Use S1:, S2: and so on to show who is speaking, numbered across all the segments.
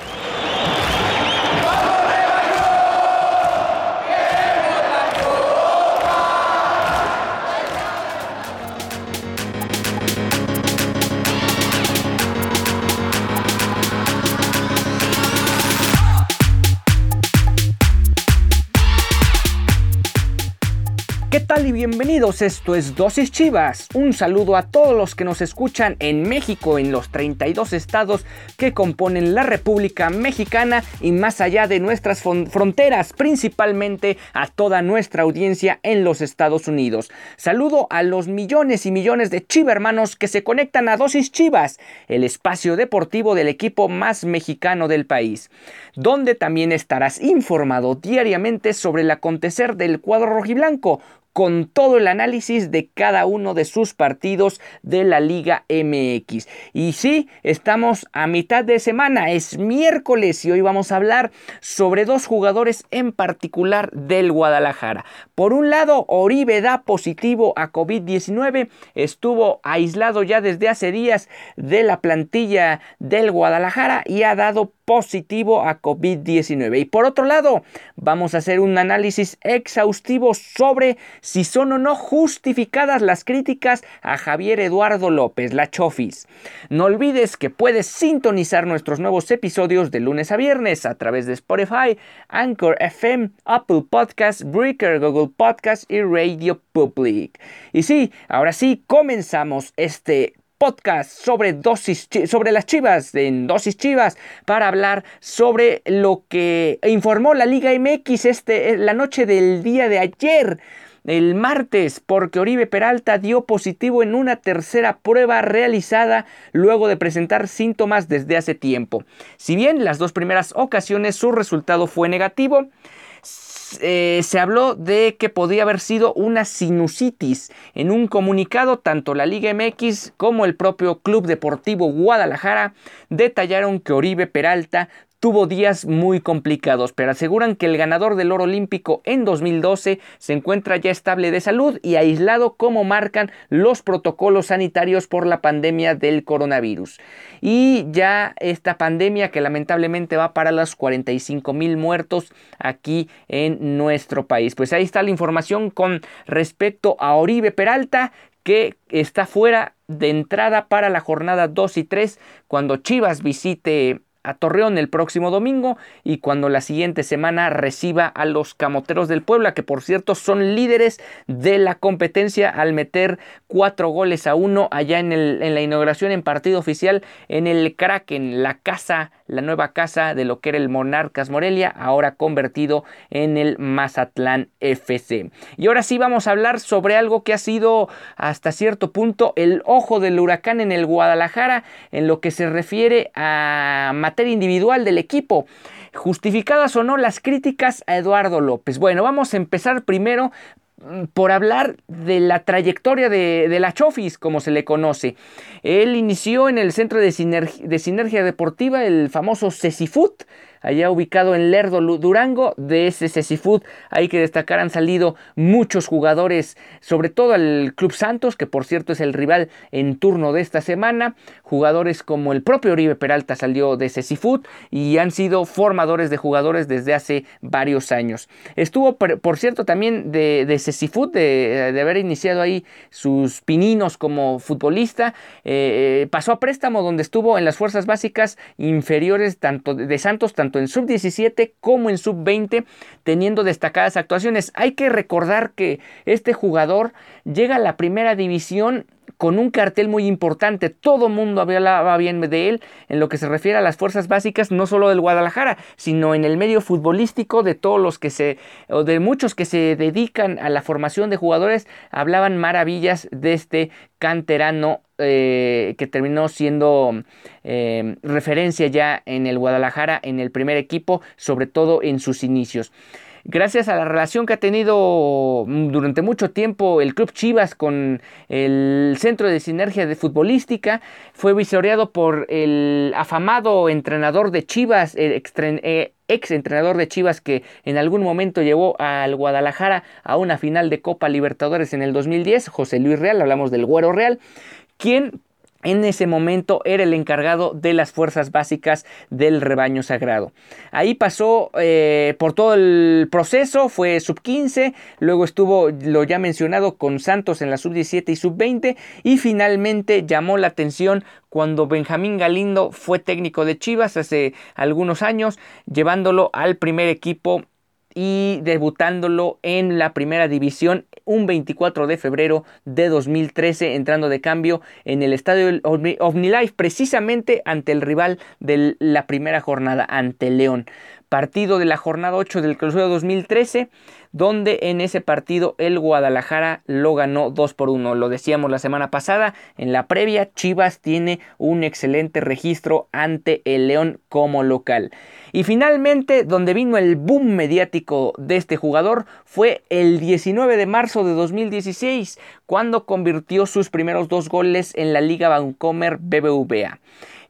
S1: 何? Bienvenidos? Esto es Dosis Chivas. Un saludo a todos los que nos escuchan en México, en los 32 estados que componen la República Mexicana y más allá de nuestras fronteras, principalmente a toda nuestra audiencia en los Estados Unidos. Saludo a los millones y millones de chivermanos que se conectan a Dosis Chivas, el espacio deportivo del equipo más mexicano del país, donde también estarás informado diariamente sobre el acontecer del cuadro rojiblanco con todo el análisis de cada uno de sus partidos de la Liga MX. Y sí, estamos a mitad de semana, es miércoles y hoy vamos a hablar sobre dos jugadores en particular del Guadalajara. Por un lado, Oribe da positivo a COVID-19, estuvo aislado ya desde hace días de la plantilla del Guadalajara y ha dado positivo a COVID-19. Y por otro lado, vamos a hacer un análisis exhaustivo sobre si son o no justificadas las críticas a Javier Eduardo López, la Chofis. No olvides que puedes sintonizar nuestros nuevos episodios de lunes a viernes a través de Spotify, Anchor FM, Apple Podcasts, Breaker, Google Podcasts y Radio Public. Y sí, ahora sí, comenzamos este podcast sobre dosis sobre las Chivas en Dosis Chivas para hablar sobre lo que informó la Liga MX este eh, la noche del día de ayer el martes porque Oribe Peralta dio positivo en una tercera prueba realizada luego de presentar síntomas desde hace tiempo. Si bien las dos primeras ocasiones su resultado fue negativo, eh, se habló de que podía haber sido una sinusitis. En un comunicado, tanto la Liga MX como el propio Club Deportivo Guadalajara detallaron que Oribe Peralta tuvo días muy complicados, pero aseguran que el ganador del oro olímpico en 2012 se encuentra ya estable de salud y aislado como marcan los protocolos sanitarios por la pandemia del coronavirus. Y ya esta pandemia que lamentablemente va para los 45 mil muertos aquí en nuestro país. Pues ahí está la información con respecto a Oribe Peralta que está fuera de entrada para la jornada 2 y 3 cuando Chivas visite a Torreón el próximo domingo y cuando la siguiente semana reciba a los Camoteros del Puebla, que por cierto son líderes de la competencia al meter cuatro goles a uno allá en, el, en la inauguración en partido oficial en el Kraken, la casa, la nueva casa de lo que era el Monarcas Morelia, ahora convertido en el Mazatlán FC. Y ahora sí vamos a hablar sobre algo que ha sido hasta cierto punto el ojo del huracán en el Guadalajara en lo que se refiere a individual del equipo. Justificadas o no las críticas a Eduardo López. Bueno, vamos a empezar primero mm, por hablar de la trayectoria de, la Chofis, como se le conoce. Él inició en el Centro de, de Sinergia Deportiva, el famoso CECIFUT, allá ubicado en Lerdo, Durango, de ese Food. Hay que destacar, han salido muchos jugadores, sobre todo al Club Santos, que por cierto es el rival en turno de esta semana. Jugadores como el propio Oribe Peralta salió de Food y han sido formadores de jugadores desde hace varios años. Estuvo, por cierto, también de, de de, haber iniciado ahí sus pininos como futbolista. Eh, eh, pasó a préstamo donde estuvo en las fuerzas básicas inferiores tanto de Santos, tanto en sub-17 como en sub-20, teniendo destacadas actuaciones. Hay que recordar que este jugador llega a la primera división con un cartel muy importante. Todo mundo hablaba bien de él en lo que se refiere a las fuerzas básicas, no solo del Guadalajara, sino en el medio futbolístico de todos los que se, o de muchos que se dedican a la formación de jugadores, hablaban maravillas de este canterano eh, que terminó siendo eh, referencia ya en el Guadalajara, en el primer equipo, sobre todo en sus inicios gracias a la relación que ha tenido mm, durante mucho tiempo el Club Chivas con el Centro de Sinergia de Futbolística, fue visoreado por el afamado entrenador de Chivas, el eh, ex entrenador de Chivas que en algún momento llevó al Guadalajara a una final de Copa Libertadores en el 2010, José Luis Real, hablamos del Güero Real, quien en ese momento era el encargado de las fuerzas básicas del rebaño sagrado. Ahí pasó eh, por todo el proceso, fue sub 15, luego estuvo lo ya mencionado con Santos en la sub 17 y sub 20 y finalmente llamó la atención cuando Benjamín Galindo fue técnico de Chivas hace algunos años, llevándolo al primer equipo y debutándolo en la primera división un 24 de febrero de 2013 entrando de cambio en el estadio OmniLife precisamente ante el rival de la primera jornada ante León. Partido de la jornada 8 del clausura 2013, donde en ese partido el Guadalajara lo ganó 2 por 1. Lo decíamos la semana pasada, en la previa Chivas tiene un excelente registro ante el León como local. Y finalmente, donde vino el boom mediático de este jugador fue el 19 de marzo de 2016, cuando convirtió sus primeros dos goles en la Liga Bancomer BBVA.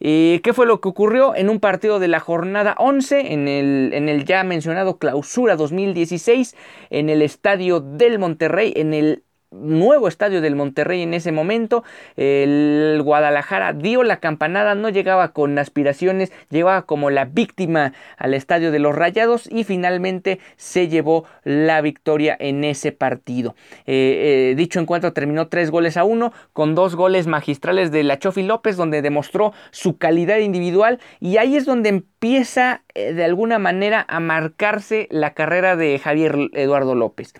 S1: ¿Qué fue lo que ocurrió en un partido de la jornada 11 en el, en el ya mencionado clausura 2016 en el estadio del Monterrey, en el nuevo estadio del Monterrey en ese momento. El Guadalajara dio la campanada, no llegaba con aspiraciones, llegaba como la víctima al estadio de los Rayados y finalmente se llevó la victoria en ese partido. Eh, eh, dicho encuentro terminó tres goles a uno con dos goles magistrales de la Chofi López donde demostró su calidad individual y ahí es donde empieza eh, de alguna manera a la carrera de Javier Eduardo López.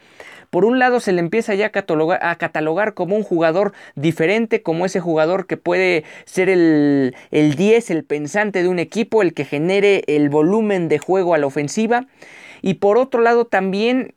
S1: Por un lado se le empieza ya a catalogar, a catalogar como un jugador diferente, como ese jugador que puede ser el, el 10, el pensante de un equipo, el que genere el volumen de juego a la ofensiva. Y por otro lado también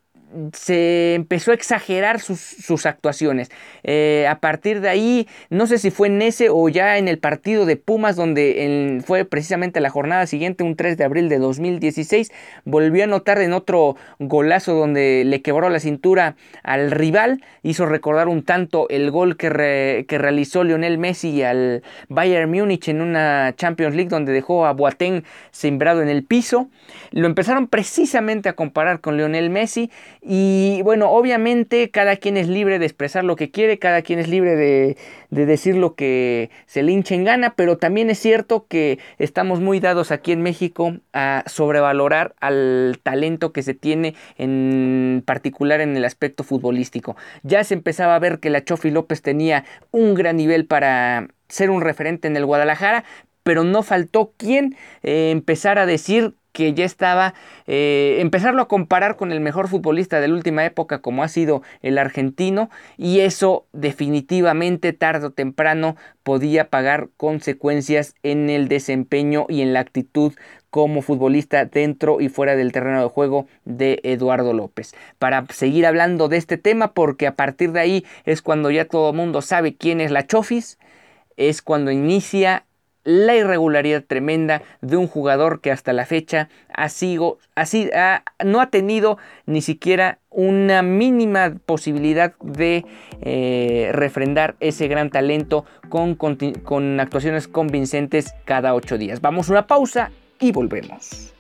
S1: se empezó a exagerar sus, actuaciones. Eh, a partir de ahí, no sé si fue en ese o ya en el partido de Pumas, donde fue precisamente la jornada siguiente, un 3 de abril de 2016, volvió a anotar en otro golazo donde le quebró la cintura al rival, hizo recordar un tanto el gol que, que realizó Lionel Messi al Bayern Múnich en una Champions League donde dejó a Boateng sembrado en el piso. Lo empezaron precisamente a comparar con Lionel Messi y bueno, obviamente cada quien es libre de expresar lo que quiere, cada quien es libre de, decir lo que se le hinche en gana, pero también es cierto que estamos muy dados aquí en México a sobrevalorar al talento que se tiene en particular en el aspecto futbolístico. Ya se empezaba a ver que la Chofi López tenía un gran nivel para ser un referente en el Guadalajara, pero no faltó quien eh, empezara a decir que ya estaba, eh, empezarlo a comparar con el mejor futbolista de la última época como ha sido el argentino y eso definitivamente tarde o temprano podía pagar consecuencias en el desempeño y en la actitud como futbolista dentro y fuera del terreno de juego de Eduardo López. Para seguir hablando de este tema, porque a partir de ahí es cuando ya todo el mundo sabe quién es la Chofis, es cuando inicia la irregularidad tremenda de un jugador que hasta la fecha ha sido, así, no ha tenido ni siquiera una mínima posibilidad de eh, refrendar ese gran talento con, con actuaciones convincentes cada ocho días. Vamos a una pausa y volvemos.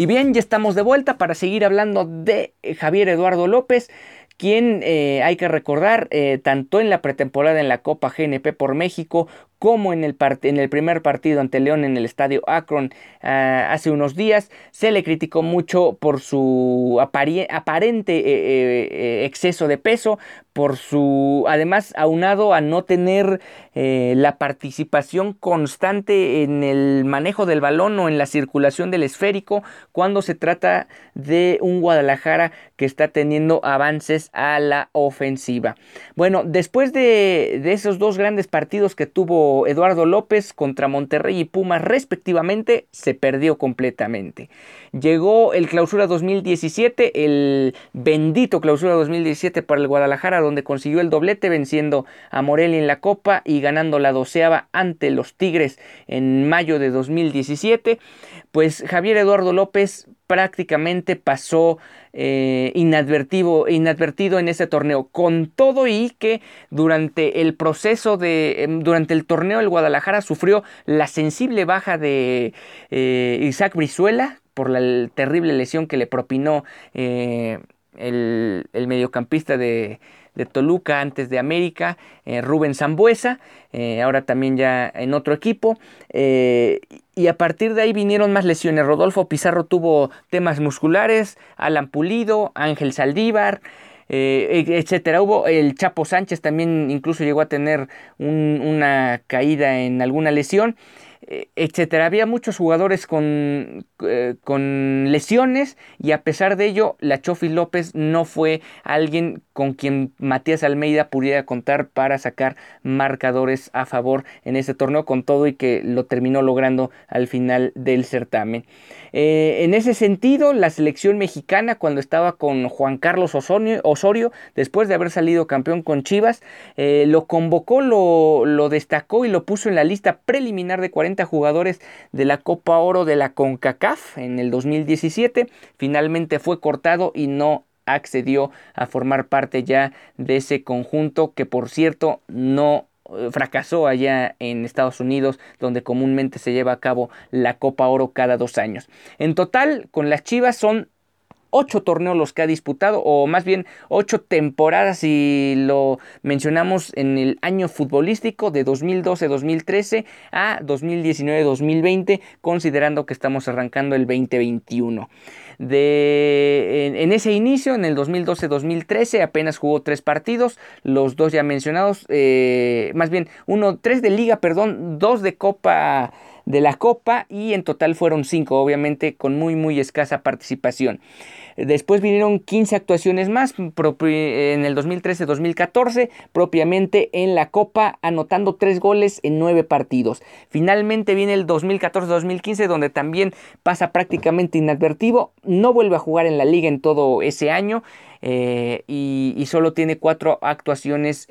S1: Y bien, ya estamos de vuelta para seguir hablando de eh, Javier Eduardo López, quien eh, hay que recordar, eh, tanto en la pretemporada en la Copa GNP por México como en el, en el primer partido ante León en el estadio Akron ah, hace unos días. Se le criticó mucho por su aparente eh, eh, eh, exceso de peso, por su, además, aunado a no tener la participación constante en el manejo del balón o en la circulación del esférico cuando se trata de un Guadalajara que está teniendo avances a la ofensiva. Bueno, después de, de esos dos grandes partidos que tuvo Eduardo López contra Monterrey y Pumas respectivamente, se perdió completamente. Llegó el clausura 2017, el bendito clausura 2017 para el Guadalajara, donde consiguió el doblete venciendo a Morelia en la Copa y ganando la doceava ante los Tigres en mayo de 2017. Pues Javier Eduardo López prácticamente pasó eh, inadvertido, inadvertido en ese torneo. Con todo y que durante el proceso de, em, durante el torneo el Guadalajara sufrió la sensible baja de eh, Isaac Brizuela por la terrible lesión que le propinó eh, el, mediocampista de, de Toluca antes de América, eh, Rubén Zambuesa, eh, ahora también ya en otro equipo. Eh, y a partir de ahí vinieron más lesiones. Rodolfo Pizarro tuvo temas musculares, Alan Pulido, Ángel Saldívar. etcétera. Hubo el Chapo Sánchez también incluso llegó a tener una caída en alguna lesión. Eh, etcétera. Había muchos jugadores con, eh, con, lesiones y a pesar de ello, la Chofi López no fue alguien con quien Matías Almeida pudiera contar para sacar marcadores a favor en ese torneo con todo y que lo terminó logrando al final del certamen. Eh, en ese sentido, la selección mexicana cuando estaba con Juan Carlos Osorio, después de haber salido campeón con Chivas, lo convocó, lo, lo destacó y lo puso en la lista preliminar de 40 jugadores de la Copa Oro de la CONCACAF en el 2017. Finalmente fue cortado y no accedió a formar parte ya de ese conjunto que por cierto no eh, fracasó allá en Estados Unidos, donde comúnmente se lleva a cabo la Copa Oro cada dos años. En total, con las Chivas son ocho torneos los que ha disputado, o más bien ocho temporadas si lo mencionamos en el año futbolístico de 2012-2013 a 2019-2020, considerando que estamos arrancando el 2021. De, en, ese inicio, en el 2012-2013, apenas jugó tres partidos, los dos ya mencionados, eh, más bien uno, tres de liga, perdón, dos de Copa de la Copa y en total fueron cinco, obviamente con muy muy escasa participación. Después vinieron 15 actuaciones más en el 2013-2014, propiamente en la Copa, anotando 3 goles en 9 partidos. Finalmente viene el 2014-2015, donde también pasa prácticamente inadvertido. No vuelve a jugar en la liga en todo ese año. Eh, y, solo tiene cuatro actuaciones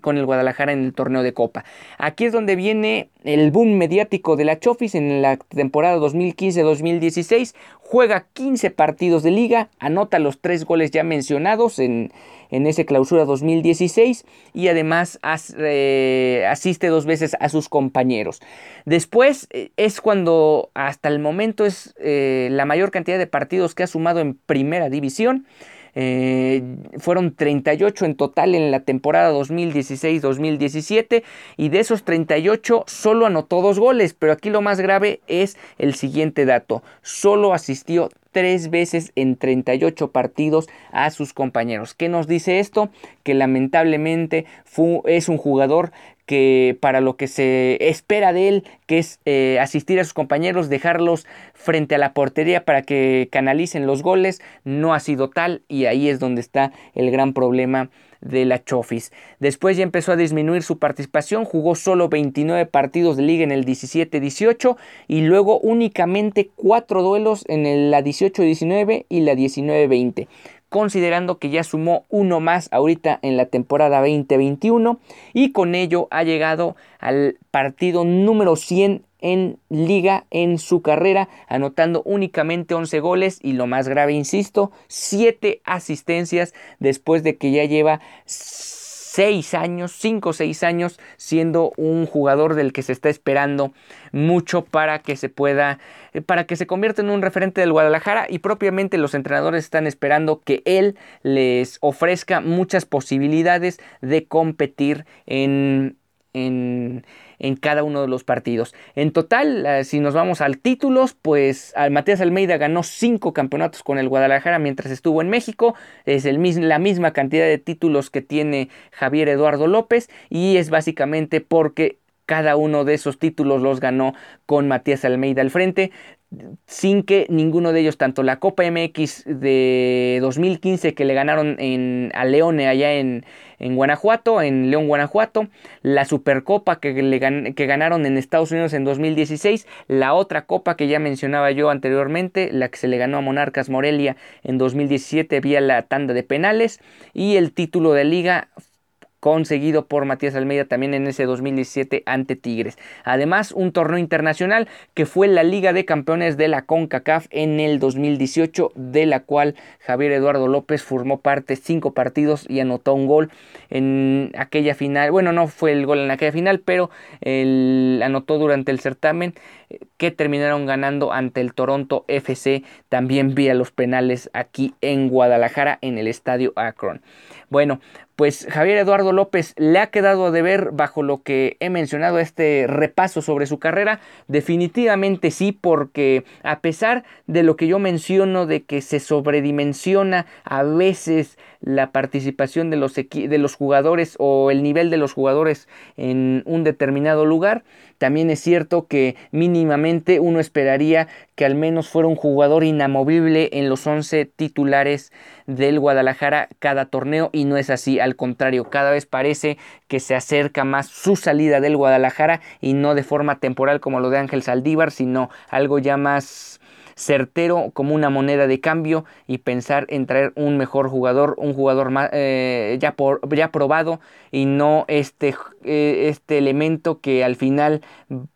S1: con el Guadalajara en el torneo de Copa. Aquí es donde viene el boom mediático de la Chofis en la temporada 2015-2016. Juega 15 partidos de liga, anota los tres goles ya mencionados en, en ese clausura 2016 y además eh, asiste dos veces a sus compañeros. Después eh, es cuando hasta el momento es la mayor cantidad de partidos que ha sumado en primera división. Eh, fueron 38 en total en la temporada 2016-2017 y de esos 38 solo anotó dos goles, pero aquí lo más grave es el siguiente dato, solo asistió tres veces en 38 partidos a sus compañeros. ¿Qué nos dice esto? Que lamentablemente es un jugador que para lo que se espera de él, que es eh, asistir a sus compañeros, dejarlos frente a la portería para que canalicen los goles, no ha sido tal y ahí es donde está el gran problema de la Chofis. Después ya empezó a disminuir su participación, jugó solo 29 partidos de liga en el 17-18 y luego únicamente 4 duelos en la 18-19 y la 19-20 considerando que ya sumó uno más ahorita en la temporada 2021 y con ello ha llegado al partido número 100 en liga en su carrera, anotando únicamente 11 goles y lo más grave, insisto, 7 asistencias después de que ya lleva 6 años, 5 o 6 años siendo un jugador del que se está esperando mucho para que se pueda, eh, para que se convierta en un referente del Guadalajara. Y propiamente los entrenadores están esperando que él les ofrezca muchas posibilidades de competir en en, en cada uno de los partidos. En total, eh, si nos vamos al títulos, pues Matías Almeida ganó cinco campeonatos con el Guadalajara mientras estuvo en México. Es el, la misma cantidad de títulos que tiene Javier Eduardo López y es básicamente porque cada uno de esos títulos los ganó con Matías Almeida al frente sin que ninguno de ellos, tanto la Copa MX de 2015 que le ganaron en, a Leone allá en, Guanajuato, en León, Guanajuato, la Supercopa que, le que ganaron en Estados Unidos en 2016, la otra copa que ya mencionaba yo anteriormente, la que se le ganó a Monarcas Morelia en 2017 vía la tanda de penales, y el título de liga conseguido por Matías Almeida también en ese 2017 ante Tigres. Además, un torneo internacional que fue la Liga de Campeones de la CONCACAF en el 2018, de la cual Javier Eduardo López formó parte cinco partidos y anotó un gol en aquella final. Bueno, no fue el gol en aquella final, pero él anotó durante el certamen eh, que terminaron ganando ante el Toronto FC también vía los penales aquí en Guadalajara en el estadio Akron. Bueno, pues Javier Eduardo López le ha quedado de ver bajo lo que he mencionado este repaso sobre su carrera. Definitivamente sí, porque a pesar de lo que yo menciono de que se sobredimensiona a veces la participación de los, de los jugadores o el nivel de los jugadores en un determinado lugar, también es cierto que mínimamente uno esperaría que al menos fuera un jugador inamovible en los 11 titulares del Guadalajara cada torneo y no es así, al contrario, cada vez parece que se acerca más su salida del Guadalajara y no de forma temporal como lo de Ángel Saldívar, sino algo ya más certero como una moneda de cambio y pensar en traer un mejor jugador, un jugador más, eh, ya, por, ya probado y no este, eh, este elemento que al final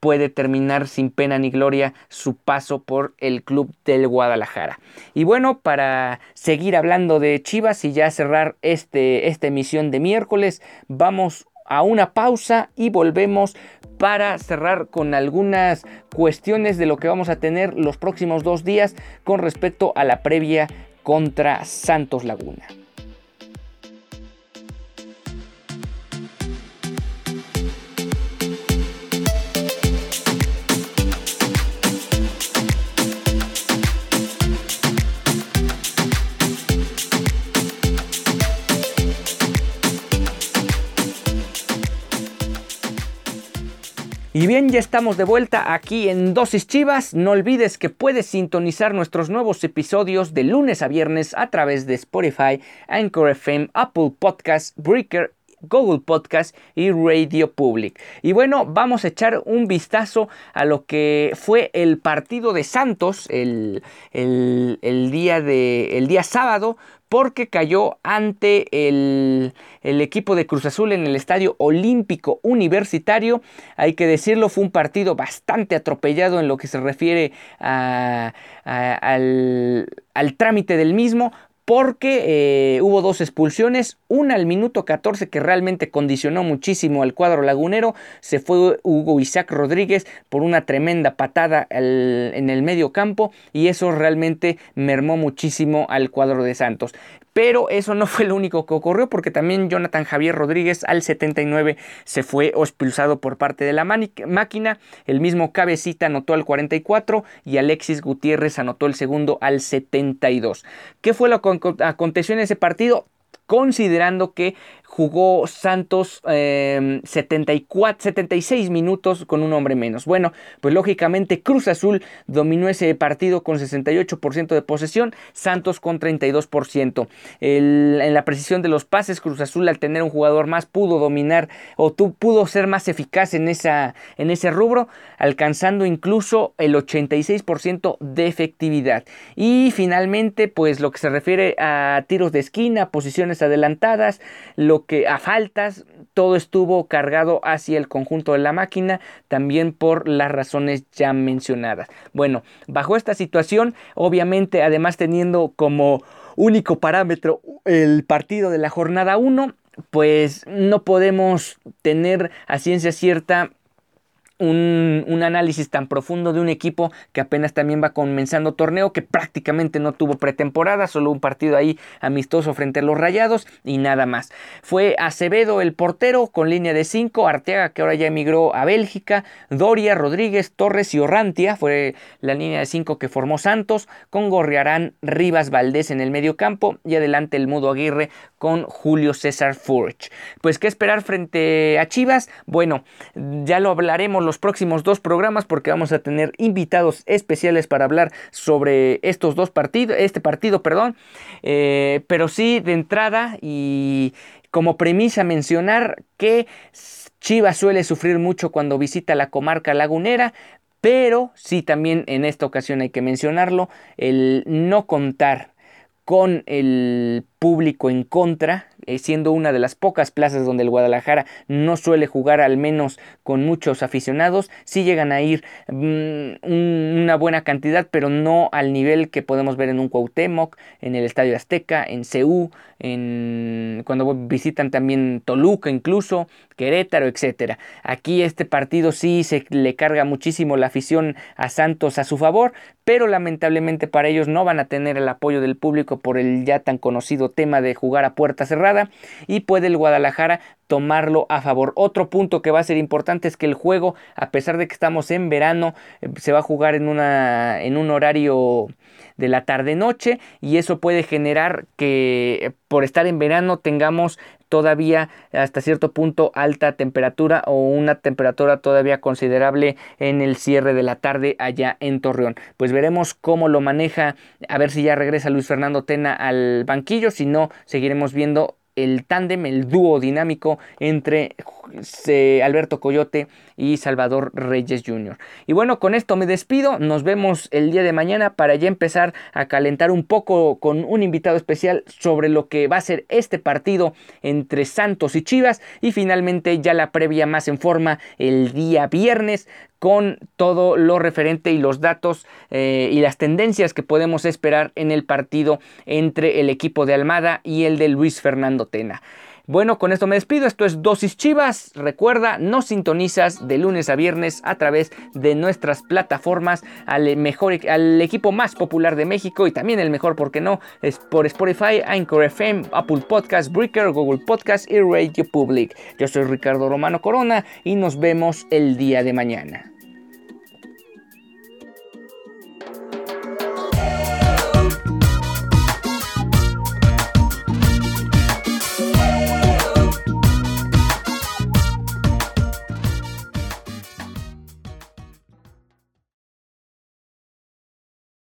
S1: puede terminar sin pena ni gloria su paso por el club del Guadalajara. Y bueno, para seguir hablando de Chivas y ya cerrar este, esta emisión de miércoles, vamos a una pausa y volvemos para cerrar con algunas cuestiones de lo que vamos a tener los próximos dos días con respecto a la previa contra Santos Laguna. Y bien, ya estamos de vuelta aquí en Dosis Chivas. No olvides que puedes sintonizar nuestros nuevos episodios de lunes a viernes a través de Spotify, Anchor FM, Apple Podcasts, Breaker Google Podcast y Radio Public. Y bueno, vamos a echar un vistazo a lo que fue el partido de Santos el, día, de, el día sábado porque cayó ante el, equipo de Cruz Azul en el Estadio Olímpico Universitario. Hay que decirlo, fue un partido bastante atropellado en lo que se refiere al, al trámite del mismo porque eh, hubo dos expulsiones, una al minuto 14 que realmente condicionó muchísimo al cuadro lagunero, se fue Hugo Isaac Rodríguez por una tremenda patada en el medio campo y eso realmente mermó muchísimo al cuadro de Santos. Pero eso no fue lo único que ocurrió porque también Jonathan Javier Rodríguez al 79 se fue expulsado por parte de la máquina. El mismo Cabecita anotó al 44 y Alexis Gutiérrez anotó el segundo al 72. ¿Qué fue lo que aconteció en ese partido? Considerando que jugó Santos 74, em, 76 minutos con un hombre menos. Bueno, pues lógicamente Cruz Azul dominó ese partido con 68% de posesión, Santos con 32%. en la precisión de los pases, Cruz Azul al tener un jugador más pudo dominar o pudo ser más eficaz en, esa, en ese rubro, alcanzando incluso el 86% de efectividad. Y finalmente, pues lo que se refiere a tiros de esquina, posiciones adelantadas, lo que a faltas todo estuvo cargado hacia el conjunto de la máquina, también por las razones ya mencionadas. Bueno, bajo esta situación, obviamente, además teniendo como único parámetro el partido de la jornada 1, pues no podemos tener a ciencia cierta un, análisis tan profundo de un equipo que apenas también va comenzando torneo, que prácticamente no tuvo pretemporada, solo un partido ahí amistoso frente a los Rayados y nada más. Fue Acevedo el portero con línea de 5, Arteaga que ahora ya emigró a Bélgica, Doria, Rodríguez, Torres y Orrantia fue la línea de 5 que formó Santos, con Gorriarán, Rivas, Valdés en el medio campo y adelante el Mudo Aguirre con Julio César Furch. Pues qué esperar frente a Chivas, bueno, ya lo hablaremos los próximos dos programas porque vamos a tener invitados especiales para hablar sobre estos dos partidos, este partido, perdón, eh, pero sí de entrada y como premisa mencionar que Chivas suele sufrir mucho cuando visita la comarca lagunera, pero sí también en esta ocasión hay que mencionarlo, el no contar con el público en contra siendo una de las pocas plazas donde el Guadalajara no suele jugar al menos con muchos aficionados, sí llegan a ir mm, una buena cantidad, pero no al nivel que podemos ver en un Cuauhtémoc, en el Estadio Azteca, en Ceú, en cuando visitan también Toluca incluso, Querétaro, etcétera. Aquí este partido sí se le carga muchísimo la afición a Santos a su favor, pero lamentablemente para ellos no van a tener el apoyo del público por el ya tan conocido tema de jugar a puerta cerrada y puede el Guadalajara tomarlo a favor. Otro punto que va a ser importante es que el juego, a pesar de que estamos en verano, eh, se va a jugar en, una, en un horario de la tarde-noche y eso puede generar que por estar en verano tengamos todavía hasta cierto punto alta temperatura o una temperatura todavía considerable en el cierre de la tarde allá en Torreón. Pues veremos cómo lo maneja, a ver si ya regresa Luis Fernando Tena al banquillo, si no seguiremos viendo el tándem, el dúo dinámico entre Alberto Coyote y Salvador Reyes Jr. Y bueno, con esto me despido, nos vemos el día de mañana para ya empezar a calentar un poco con un invitado especial sobre lo que va a ser este partido entre Santos y Chivas y finalmente ya la previa más en forma el día viernes con todo lo referente y los datos eh, y las tendencias que podemos esperar en el partido entre el equipo de Almada y el de Luis Fernando Tena. Bueno, con esto me despido. Esto es Dosis Chivas. Recuerda, no sintonizas de lunes a viernes a través de nuestras plataformas al mejor, al equipo más popular de México y también el mejor, porque no, es por Spotify, Anchor FM, Apple Podcast, Breaker, Google Podcast y Radio Public. Yo soy Ricardo Romano Corona y nos vemos el día de mañana.